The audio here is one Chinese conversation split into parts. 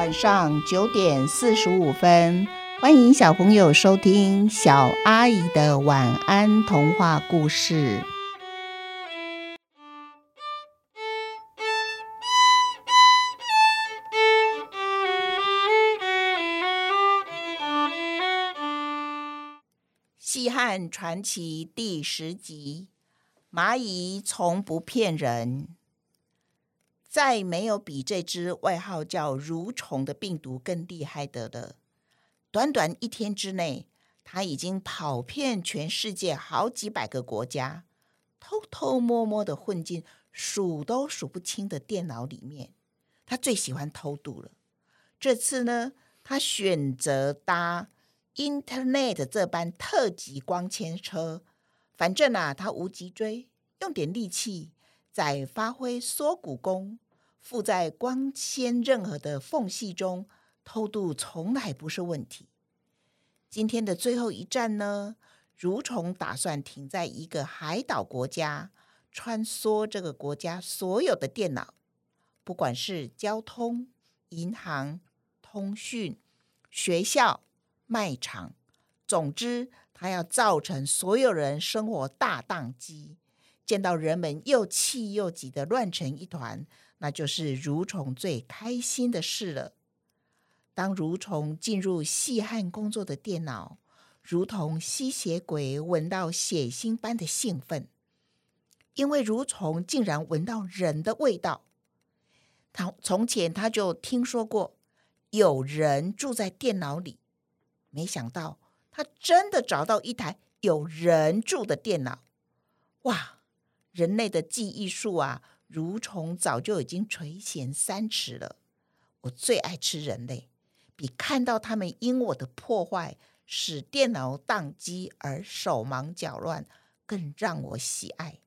晚上九点四十五分，欢迎小朋友收听小阿姨的晚安童话故事。《西汉传奇》第十集：蚂蚁从不骗人。再没有比这只外号叫“蠕虫”的病毒更厉害的了。短短一天之内，它已经跑遍全世界好几百个国家，偷偷摸摸的混进数都数不清的电脑里面。它最喜欢偷渡了。这次呢，它选择搭 Internet 这班特级光纤车。反正啊，它无脊椎，用点力气。在发挥缩骨功，附在光纤任何的缝隙中偷渡，从来不是问题。今天的最后一站呢，蠕虫打算停在一个海岛国家，穿梭这个国家所有的电脑，不管是交通、银行、通讯、学校、卖场，总之，它要造成所有人生活大宕机。见到人们又气又急的乱成一团，那就是蠕虫最开心的事了。当蠕虫进入细汉工作的电脑，如同吸血鬼闻到血腥般的兴奋，因为蠕虫竟然闻到人的味道。他从前他就听说过有人住在电脑里，没想到他真的找到一台有人住的电脑，哇！人类的记忆术啊，蠕虫早就已经垂涎三尺了。我最爱吃人类，比看到他们因我的破坏使电脑宕机而手忙脚乱更让我喜爱。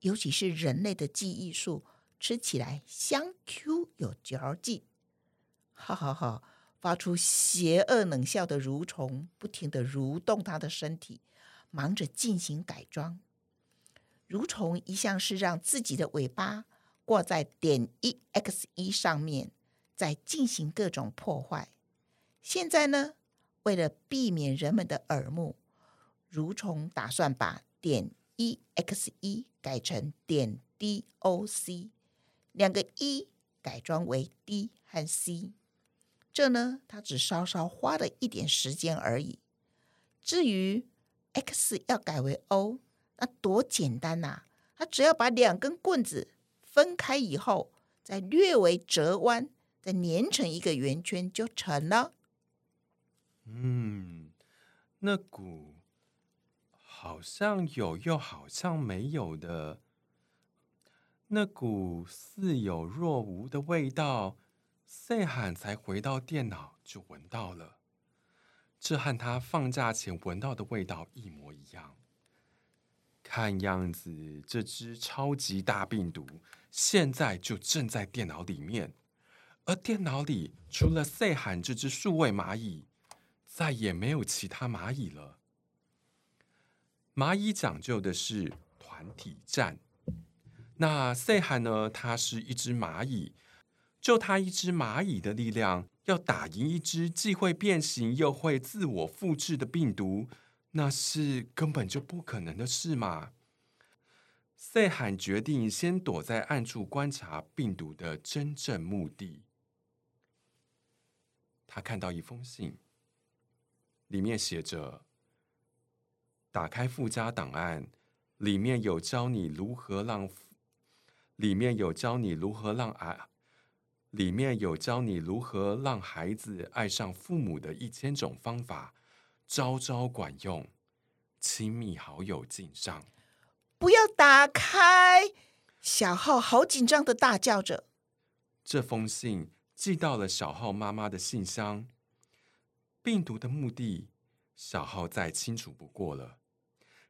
尤其是人类的记忆术，吃起来香 Q 有嚼劲。哈哈哈！发出邪恶冷笑的蠕虫不停地蠕动它的身体，忙着进行改装。蠕虫一向是让自己的尾巴挂在点 exe 上面，在进行各种破坏。现在呢，为了避免人们的耳目，蠕虫打算把点 exe 改成点 doc，两个 e 改装为 d 和 c。这呢，它只稍稍花了一点时间而已。至于 x 要改为 o。那多简单呐、他只要把两根棍子分开以后，再略微折弯，再粘成一个圆圈就成了。嗯，那股好像有又好像没有的，那股似有若无的味道，赛罕才回到电脑就闻到了，这和他放假前闻到的味道一模一样。看样子，这只超级大病毒现在就正在电脑里面，而电脑里除了细汉这只数位蚂蚁，再也没有其他蚂蚁了。蚂蚁讲究的是团体战，那细汉呢？它是一只蚂蚁，就它一只蚂蚁的力量，要打赢一只既会变形又会自我复制的病毒。那是根本就不可能的事嘛！细汉决定先躲在暗处观察病毒的真正目的。他看到一封信，里面写着：“打开附加档案，里面有教你如何让……里面有教你如何让啊……里面有教你如何让孩子爱上父母的一千种方法。”招招管用，亲密好友敬上。不要打开！小浩好紧张的大叫着。这封信寄到了小浩妈妈的信箱。病毒的目的，小浩再清楚不过了。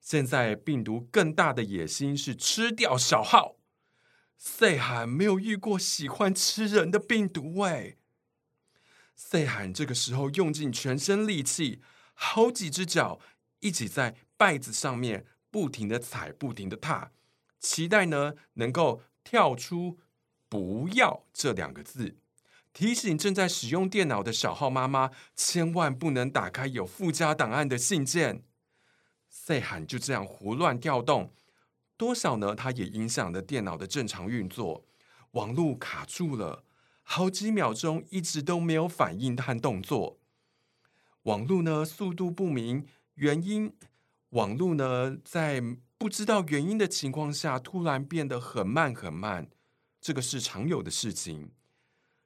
现在病毒更大的野心是吃掉小浩。细汉没有遇过喜欢吃人的病毒哎。细汉这个时候用尽全身力气。好几只脚一起在拜子上面不停的踩，不停的踏，期待呢能够跳出“不要”这两个字，提醒正在使用电脑的小号妈妈，千万不能打开有附加档案的信件。细汉就这样胡乱调动，多少呢？它也影响了电脑的正常运作，网络卡住了，好几秒钟一直都没有反应和动作。网络呢，速度不明，原因，网络呢，在不知道原因的情况下，突然变得很慢很慢，这个是常有的事情。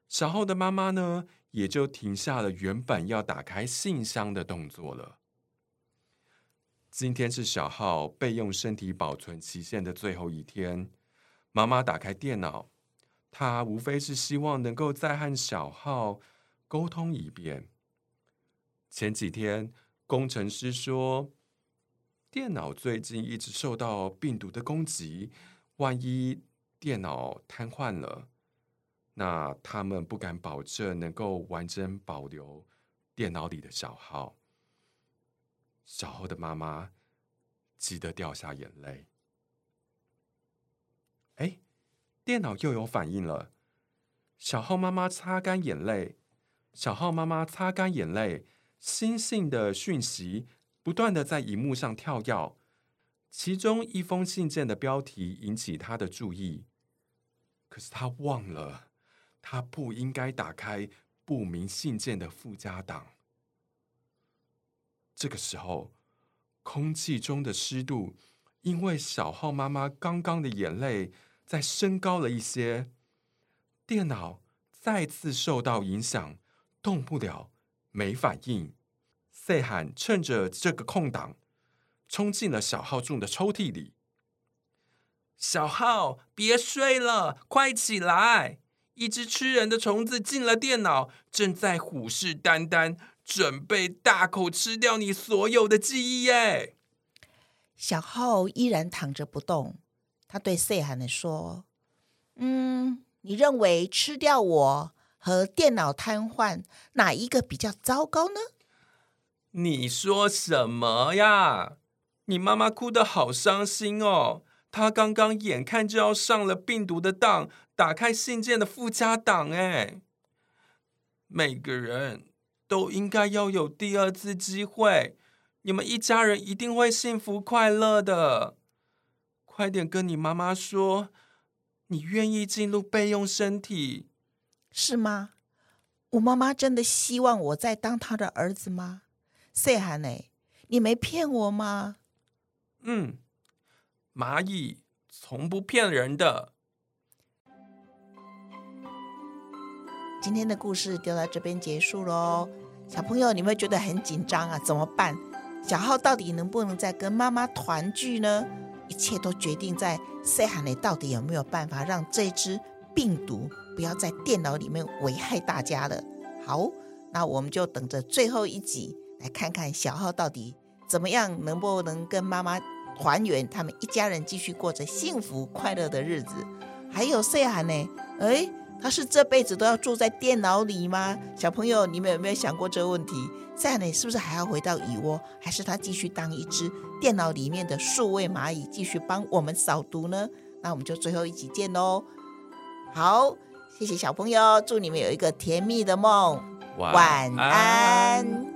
小浩的妈妈呢，也就停下了原本要打开信箱的动作了。今天是小浩备用身体保存期限的最后一天，妈妈打开电脑，她无非是希望能够再和小浩沟通一遍。前几天工程师说，电脑最近一直受到病毒的攻击，万一电脑瘫痪了，那他们不敢保证能够完整保留电脑里的小号。小浩的妈妈急得掉下眼泪。哎，电脑又有反应了。小浩妈妈擦干眼泪。小浩妈妈擦干眼泪，新信的讯息不断的在荧幕上跳跃。其中一封信件的标题引起他的注意，可是他忘了，他不应该打开不明信件的附加档。这个时候，空气中的湿度因为小浩妈妈刚刚的眼泪再升高了一些，电脑再次受到影响，动不了，没反应。细汉趁着这个空档，冲进了小浩住的抽屉里。小浩，别睡了，快起来！一只吃人的虫子进了电脑，正在虎视眈眈。准备大口吃掉你所有的记忆耶！小浩依然躺着不动。他对细汉的说：“嗯，你认为吃掉我和电脑瘫痪哪一个比较糟糕呢？”你说什么呀？你妈妈哭得好伤心哦。她刚刚眼看就要上了病毒的当，打开信件的附加档。哎，每个人。都应该要有第二次机会，你们一家人一定会幸福快乐的。快点跟你妈妈说，你愿意进入备用身体，是吗？我妈妈真的希望我再当她的儿子吗？细汉呢？你没骗我吗？嗯，蚂蚁从不骗人的。今天的故事就到这边结束喽，小朋友，你们会觉得很紧张啊？怎么办？小浩到底能不能再跟妈妈团聚呢？一切都决定在细汉到底有没有办法让这只病毒不要在电脑里面危害大家了。好，那我们就等着最后一集来看看小浩到底怎么样，能不能跟妈妈团圆，他们一家人继续过着幸福快乐的日子。还有细汉呢？哎。他是这辈子都要住在电脑里吗？小朋友，你们有没有想过这个问题？这样呢，是不是还要回到蚁窝，还是他继续当一只电脑里面的数位蚂蚁，继续帮我们扫毒呢？那我们就最后一起见喽！好，谢谢小朋友，祝你们有一个甜蜜的梦，晚安。晚安。